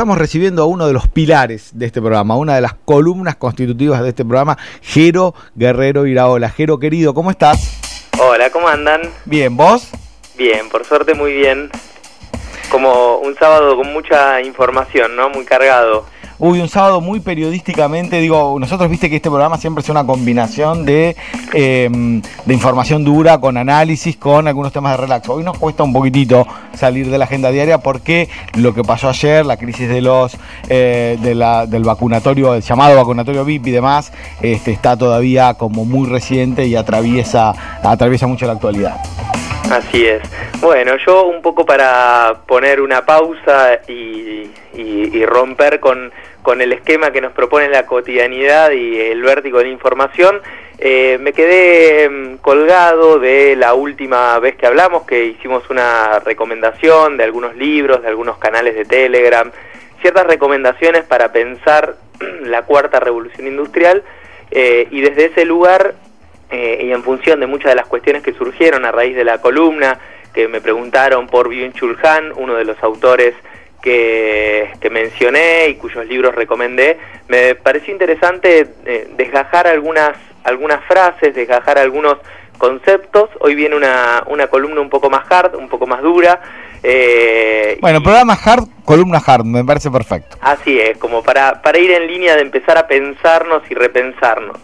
estamos recibiendo a uno de los pilares de este programa, una de las columnas constitutivas de este programa, Jero Guerrero Iraola. Jero, querido, ¿cómo estás? Hola, ¿cómo andan? Bien, ¿vos? Bien, por suerte muy bien. Como un sábado con mucha información, ¿no? Muy cargado. Uy, un sábado muy periodísticamente, digo, nosotros viste que este programa siempre es una combinación de, em, de información dura, con análisis, con algunos temas de relax. Hoy nos cuesta un poquitito salir de la agenda diaria porque lo que pasó ayer, la crisis de los eh, del vacunatorio, el llamado vacunatorio VIP y demás, este, está todavía como muy reciente y atraviesa, atraviesa mucho la actualidad. Así es. Bueno, yo un poco para poner una pausa y romper con con el esquema que nos propone la cotidianidad y el vértigo de la información, eh, me quedé mm, colgado de la última vez que hablamos, que hicimos una recomendación de algunos libros, de algunos canales de Telegram, ciertas recomendaciones para pensar la cuarta revolución industrial eh, y desde ese lugar eh, y en función de muchas de las cuestiones que surgieron a raíz de la columna, que me preguntaron por Byung-Chul Han, uno de los autores que, mencioné y cuyos libros recomendé, me pareció interesante eh, desgajar algunas, algunas frases, desgajar algunos conceptos. Hoy viene una, una columna un poco más hard, un poco más dura. Eh, bueno, programa hard, columna hard, me parece perfecto. Así es, como para, para ir en línea de empezar a pensarnos y repensarnos.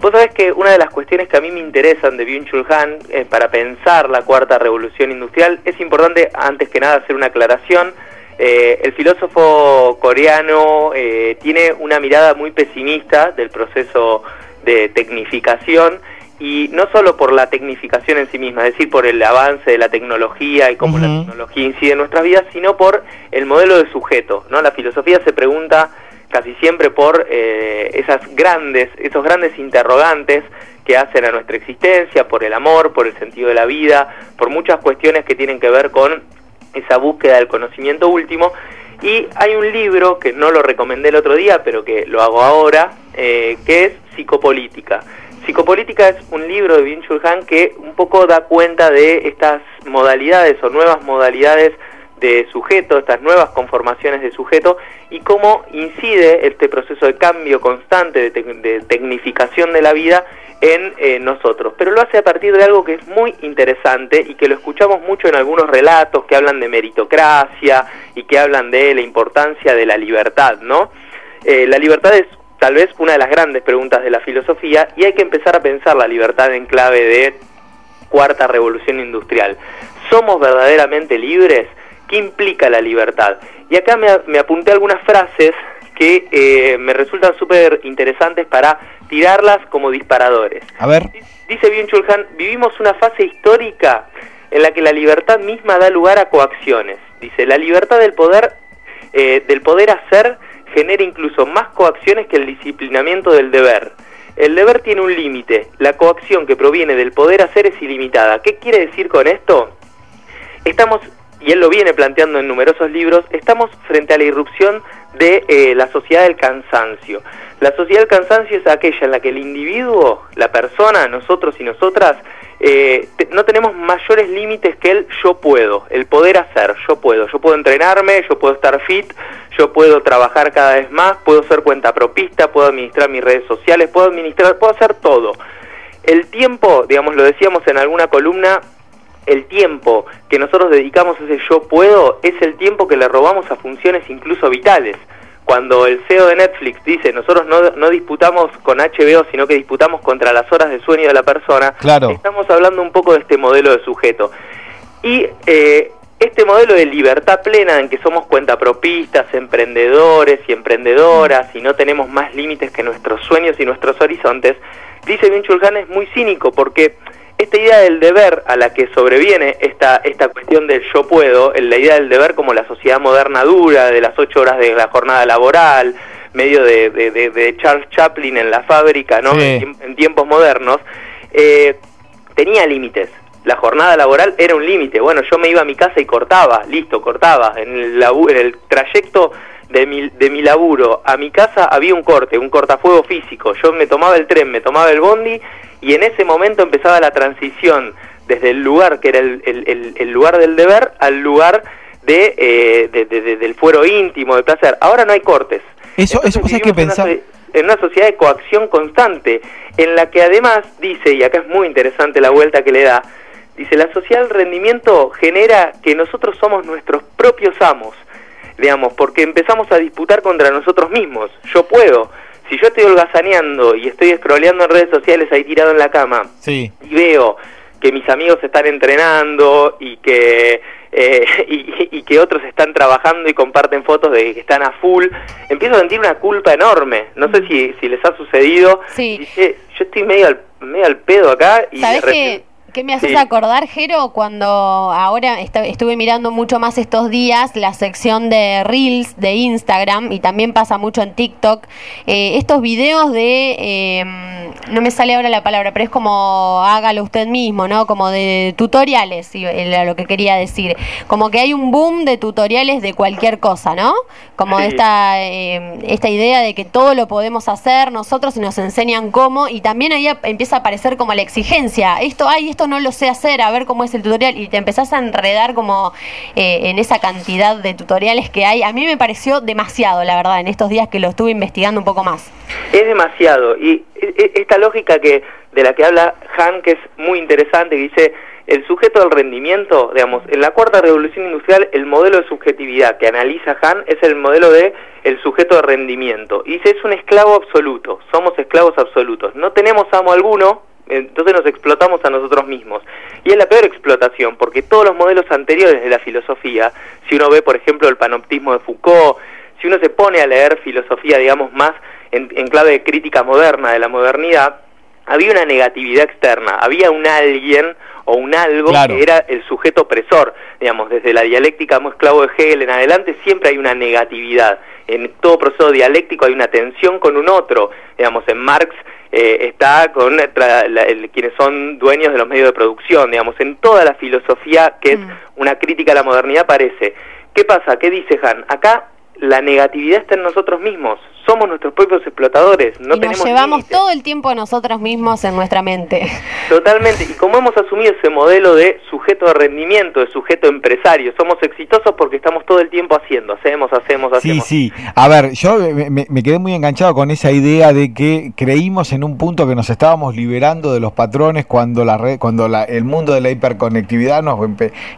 Vos sabés que una de las cuestiones que a mí me interesan de Byung-Chul Han eh, para pensar la cuarta revolución industrial es importante, antes que nada, hacer una aclaración eh, el filósofo coreano eh, tiene una mirada muy pesimista del proceso de tecnificación y no solo por la tecnificación en sí misma, es decir, por el avance de la tecnología y cómo la tecnología incide en nuestras vidas, sino por el modelo de sujeto. ¿no? La filosofía se pregunta casi siempre por eh, esas grandes, esos grandes interrogantes que hacen a nuestra existencia, por el amor, por el sentido de la vida, por muchas cuestiones que tienen que ver con esa búsqueda del conocimiento último. Y hay un libro que no lo recomendé el otro día, pero que lo hago ahora, eh, que es Psicopolítica. Psicopolítica es un libro de Byung-Chul Han que un poco da cuenta de estas modalidades o nuevas modalidades de sujeto, estas nuevas conformaciones de sujeto y cómo incide este proceso de cambio constante, de tecnificación de la vida en eh, nosotros, pero lo hace a partir de algo que es muy interesante y que lo escuchamos mucho en algunos relatos que hablan de meritocracia y que hablan de la importancia de la libertad, ¿no? Eh, la libertad es tal vez una de las grandes preguntas de la filosofía y hay que empezar a pensar la libertad en clave de cuarta revolución industrial. ¿Somos verdaderamente libres? ¿Qué implica la libertad? Y acá me, me apunté algunas frases que eh, me resultan súper interesantes para tirarlas como disparadores. A ver. Dice bien Chulhan, vivimos una fase histórica en la que la libertad misma da lugar a coacciones. Dice, la libertad del poder, eh, del poder hacer genera incluso más coacciones que el disciplinamiento del deber. El deber tiene un límite, la coacción que proviene del poder hacer es ilimitada. ¿Qué quiere decir con esto? Estamos, y él lo viene planteando en numerosos libros, estamos frente a la irrupción de eh, la sociedad del cansancio. La sociedad del cansancio es aquella en la que el individuo, la persona, nosotros y nosotras, eh, no tenemos mayores límites que el yo puedo, el poder hacer, yo puedo, yo puedo entrenarme, yo puedo estar fit, yo puedo trabajar cada vez más, puedo ser cuenta propista, puedo administrar mis redes sociales, puedo administrar, puedo hacer todo. El tiempo, digamos, lo decíamos en alguna columna, el tiempo que nosotros dedicamos a ese yo puedo es el tiempo que le robamos a funciones incluso vitales. Cuando el CEO de Netflix dice nosotros no, no disputamos con HBO, sino que disputamos contra las horas de sueño de la persona, claro. estamos hablando un poco de este modelo de sujeto. Y eh, este modelo de libertad plena en que somos cuentapropistas, emprendedores y emprendedoras y no tenemos más límites que nuestros sueños y nuestros horizontes, dice Bin Chulhan es muy cínico porque esta idea del deber a la que sobreviene esta, esta cuestión del yo puedo, la idea del deber como la sociedad moderna dura, de las ocho horas de la jornada laboral, medio de, de, Charles Chaplin en la fábrica, ¿no? En, tiempos modernos, eh, tenía límites. La jornada laboral era un límite. Bueno, yo me iba a mi casa y cortaba, listo, cortaba. En el, en el trayecto de mi, de mi laburo a mi casa había un corte, un cortafuego físico. Yo me tomaba el tren, me tomaba el bondi y en ese momento empezaba la transición desde el lugar que era el, el, lugar del deber al lugar de, del fuero íntimo, del placer. Ahora no hay cortes. Eso, eso hay que pensar. en una sociedad de coacción constante, en la que además dice, y acá es muy interesante la vuelta que le da, dice, la sociedad del rendimiento genera que nosotros somos nuestros propios amos, digamos, porque empezamos a disputar contra nosotros mismos. Yo puedo, si yo estoy holgazaneando y estoy scrolleando en redes sociales ahí tirado en la cama y veo que mis amigos están entrenando y que eh, y, que otros están trabajando y comparten fotos de que están a full, empiezo a sentir una culpa enorme. No sé si, si les ha sucedido. Sí. yo estoy medio al, medio al pedo acá y ¿Sabes ¿Qué me haces acordar, Jero, cuando ahora estuve mirando mucho más estos días la sección de Reels de Instagram y también pasa mucho en TikTok? Eh, estos videos de, em, no me sale ahora la palabra, pero es como hágalo usted mismo, ¿no? Como de tutoriales, era lo que quería decir. Como que hay un boom de tutoriales de cualquier cosa, ¿no? Como esta, em, esta idea de que todo lo podemos hacer nosotros y nos enseñan cómo, y también ahí empieza a aparecer como la exigencia. Esto, hay esto no lo sé hacer, a ver cómo es el tutorial, y te empezás a enredar como eh, en esa cantidad de tutoriales que hay. A mí me pareció demasiado, la verdad, en estos días que lo estuve investigando un poco más. Es demasiado, y e, e, esta lógica que de la que habla Han, que es muy interesante, que dice, el sujeto del rendimiento, digamos, en la cuarta revolución industrial, el modelo de subjetividad que analiza Han es el modelo de el sujeto de rendimiento. Y dice, es un esclavo absoluto, somos esclavos absolutos. No tenemos amo alguno, entonces nos explotamos a nosotros mismos. Y es la peor explotación, porque todos los modelos anteriores de la filosofía, si uno ve, por ejemplo, el panoptismo de Foucault, si uno se pone a leer filosofía, digamos, más en, clave de crítica moderna de la modernidad, había una negatividad externa, había un alguien o un algo que era el sujeto opresor, digamos, desde la dialéctica muy esclavo de Hegel en adelante siempre hay una negatividad, en todo proceso dialéctico hay una tensión con un otro, digamos, en Marx eh, está con quienes son dueños de los medios de producción, digamos, en toda la filosofía que es mm. una crítica a la modernidad aparece. ¿Qué pasa? ¿Qué dice Han? Acá la negatividad está en nosotros mismos somos nuestros propios explotadores. No y nos llevamos todo el tiempo a nosotros mismos en nuestra mente. Totalmente. Y como hemos asumido ese modelo de sujeto de rendimiento, de sujeto empresario, somos exitosos porque estamos todo el tiempo haciendo, hacemos, hacemos, hacemos. Sí, sí. A ver, yo me, quedé muy enganchado con esa idea de que creímos en un punto que nos estábamos liberando de los patrones cuando la red, cuando la, el mundo de la hiperconectividad nos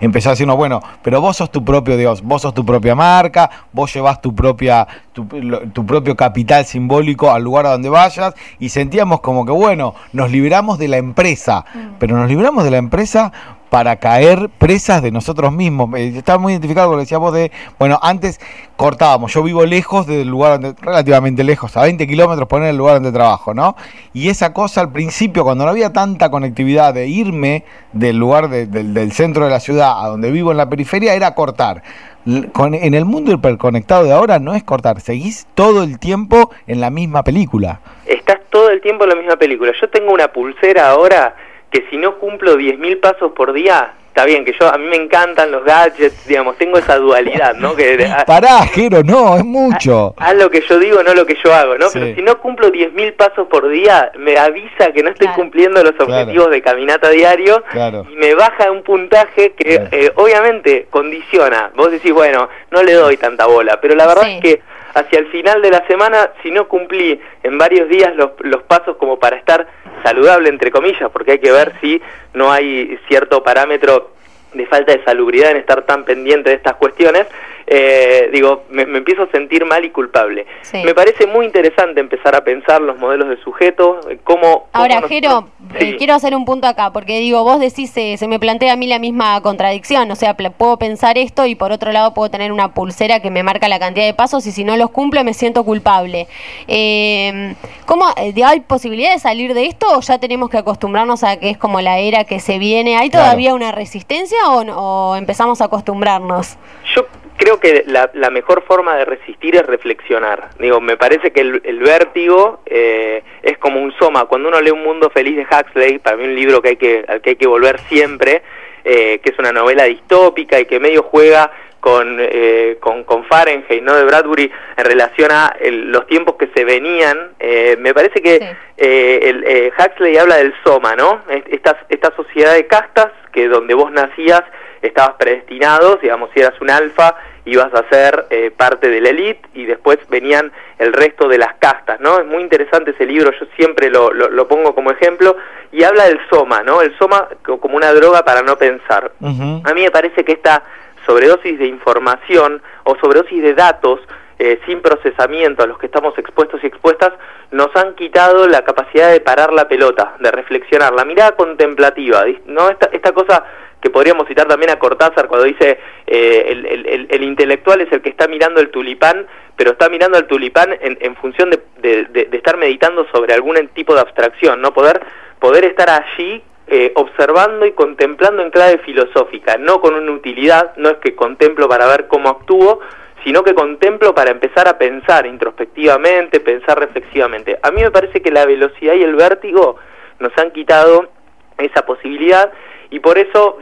empezó a decirnos, bueno, pero vos sos tu propio Dios, vos sos tu propia marca, vos llevas tu propia tu, tu propio capital simbólico al lugar a donde vayas y sentíamos como que, bueno, nos liberamos de la empresa, mm. pero nos liberamos de la empresa para caer presas de nosotros mismos. Eh, estaba muy identificado con lo que decíamos de, bueno, antes cortábamos, yo vivo lejos del lugar donde, relativamente lejos, a 20 kilómetros poner el lugar donde trabajo, ¿no? Y esa cosa al principio, cuando no había tanta conectividad de irme del lugar del centro de la ciudad a donde vivo en la periferia, era cortar en el mundo hiperconectado de ahora no es cortar, seguís todo el tiempo en la misma película. Estás todo el tiempo en la misma película. Yo tengo una pulsera ahora que si no cumplo 10.000 pasos por día, está bien, que yo a mí me encantan los gadgets, digamos, tengo esa dualidad, ¿no? Que, Pará, Jero, no, es mucho. Haz lo que yo digo, no lo que yo hago, ¿no? Pero si no cumplo 10.000 pasos por día, me avisa que no estoy cumpliendo los objetivos de caminata diario y me baja un puntaje que eh, obviamente condiciona. Vos decís, bueno, no le doy tanta bola, pero la verdad es que hacia el final de la semana, si no cumplí en varios días los, los pasos como para estar saludable, entre comillas, porque hay que ver si no hay cierto parámetro de falta de salubridad en estar tan pendiente de estas cuestiones, eh, digo, me, empiezo a sentir mal y culpable. Me parece muy interesante empezar a pensar los modelos de sujeto, cómo... Ahora, Jero, eh, quiero hacer un punto acá, porque digo, vos decís, eh, se me plantea a mí la misma contradicción, o sea, puedo pensar esto y por otro lado puedo tener una pulsera que me marca la cantidad de pasos y si no los cumplo me siento culpable. Eh, ¿Cómo, hay posibilidad de salir de esto o ya tenemos que acostumbrarnos a que es como la era que se viene? ¿Hay todavía una resistencia o, o empezamos a acostumbrarnos? Yo creo que la, mejor forma de resistir es reflexionar. Digo, me parece que el, vértigo eh, es como un soma. Cuando uno lee Un Mundo Feliz de Huxley, para mí un libro que hay que, al que hay que volver siempre, eh, que es una novela distópica y que medio juega con, eh, con, con, Fahrenheit, ¿no? De Bradbury, en relación a los tiempos que se venían. Eh, me parece que eh, el, Huxley habla del soma, ¿no? Esta, esta sociedad de castas que donde vos nacías estabas predestinado, digamos, si eras un alfa, ibas a ser parte de la élite y después venían el resto de las castas, ¿no? Es muy interesante ese libro, yo siempre lo, lo, pongo como ejemplo, y habla del soma, ¿no? El soma como una droga para no pensar. A mí me parece que esta sobredosis de información o sobredosis de datos eh, sin procesamiento a los que estamos expuestos y expuestas nos han quitado la capacidad de parar la pelota, de reflexionar, la mirada contemplativa, ¿no? Esta, esta cosa que podríamos citar también a Cortázar cuando dice eh, el, el, intelectual es el que está mirando el tulipán, pero está mirando el tulipán en, en función de, de, de, estar meditando sobre algún tipo de abstracción, no poder poder estar allí eh, observando y contemplando en clave filosófica, no con una utilidad, no es que contemplo para ver cómo actúo, sino que contemplo para empezar a pensar introspectivamente, pensar reflexivamente. A mí me parece que la velocidad y el vértigo nos han quitado esa posibilidad y por eso,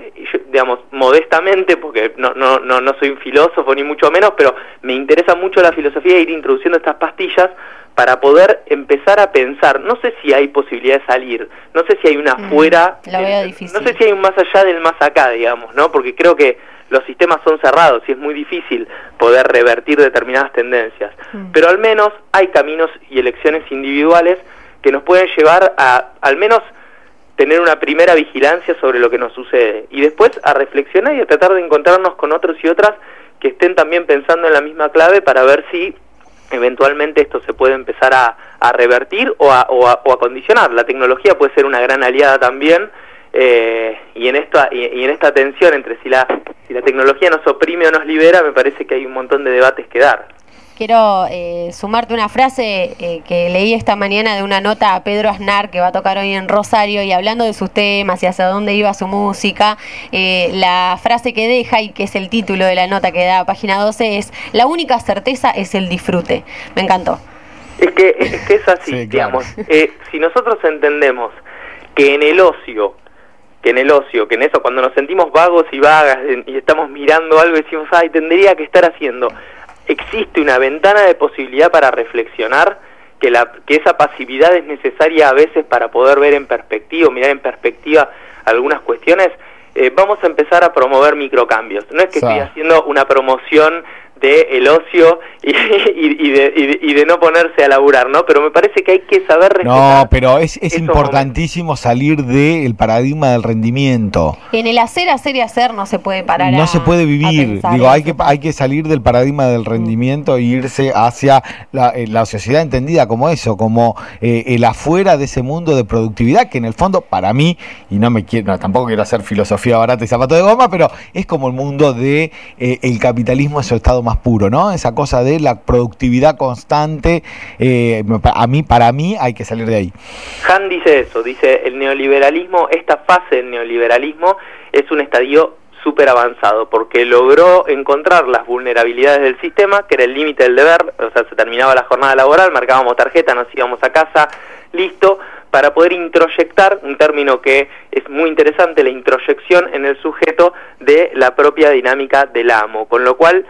digamos, modestamente, porque no, no, no, no soy un filósofo ni mucho menos, pero me interesa mucho la filosofía e ir introduciendo estas pastillas para poder empezar a pensar, no sé si hay posibilidad de salir, no sé si hay una mm, fuera, no sé si hay un más allá del más acá, digamos, ¿no? Porque creo que los sistemas son cerrados y es muy difícil poder revertir determinadas tendencias, mm. pero al menos hay caminos y elecciones individuales que nos pueden llevar a al menos tener una primera vigilancia sobre lo que nos sucede y después a reflexionar y a tratar de encontrarnos con otros y otras que estén también pensando en la misma clave para ver si eventualmente esto se puede empezar a, revertir o a, o, a, condicionar. La tecnología puede ser una gran aliada también eh, y, en esta, y, en esta tensión entre si la, si la tecnología nos oprime o nos libera, me parece que hay un montón de debates que dar. Quiero eh, sumarte una frase eh, que leí esta mañana de una nota a Pedro Aznar que va a tocar hoy en Rosario y hablando de sus temas y hacia dónde iba su música, eh, la frase que deja y que es el título de la nota que da a página 12 es La única certeza es el disfrute. Me encantó. Es que es, así, digamos. si nosotros entendemos que en el ocio que en el ocio, que en eso, cuando nos sentimos vagos y vagas y estamos mirando algo y decimos, ay, tendría que estar haciendo existe una ventana de posibilidad para reflexionar que, la, que esa pasividad es necesaria a veces para poder ver en perspectiva, mirar en perspectiva algunas cuestiones, eh, vamos a empezar a promover microcambios. No es que estoy haciendo una promoción de el ocio y, y, de, y, de, no ponerse a laburar, ¿no? Pero me parece que hay que saber No, pero es, es importantísimo salir del paradigma del rendimiento. En el hacer, hacer y hacer no se puede parar. No se puede vivir. Digo, hay que, hay que salir del paradigma del rendimiento e irse hacia la, eh, la, sociedad entendida como eso, como eh, el afuera de ese mundo de productividad que en el fondo, para mí, y no me quiero, tampoco quiero hacer filosofía barata y zapato de goma, pero es como el mundo de eh, el capitalismo en su estado más puro, ¿no? Esa cosa de la productividad constante, eh, a mí, para mí hay que salir de ahí. Han dice eso, dice el neoliberalismo, esta fase del neoliberalismo es un estadio súper avanzado, porque logró encontrar las vulnerabilidades del sistema, que era el límite del deber, o sea, se terminaba la jornada laboral, marcábamos tarjeta, nos íbamos a casa, listo, para poder introyectar, un término que es muy interesante, la introyección en el sujeto de la propia dinámica del amo, con lo cual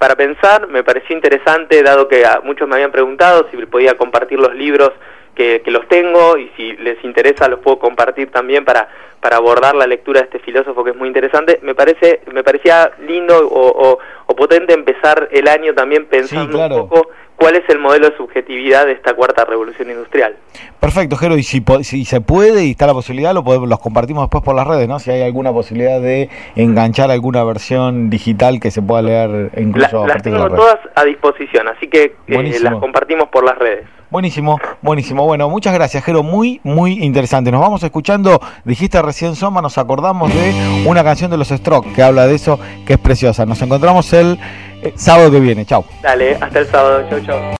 para pensar, me pareció interesante, dado que a muchos me habían preguntado si podía compartir los libros que, los tengo y si les interesa los puedo compartir también para, para abordar la lectura de este filósofo que es muy interesante. Me parece me parecía lindo o, potente empezar el año también pensando un poco cuál es el modelo de subjetividad de esta cuarta revolución industrial. Perfecto, Jero, y si, si se puede y está la posibilidad, lo podemos, los compartimos después por las redes, ¿no? Si hay alguna posibilidad de enganchar alguna versión digital que se pueda leer incluso las tengo todas a disposición, así que eh, las compartimos por las redes. Buenísimo, buenísimo. Bueno, muchas gracias, Jero. Muy, muy interesante. Nos vamos escuchando, dijiste recién Soma, nos acordamos de una canción de los Strokes que habla de eso, que es preciosa. Nos encontramos el sábado que viene. Chao. Dale, hasta el sábado. Chau, chau.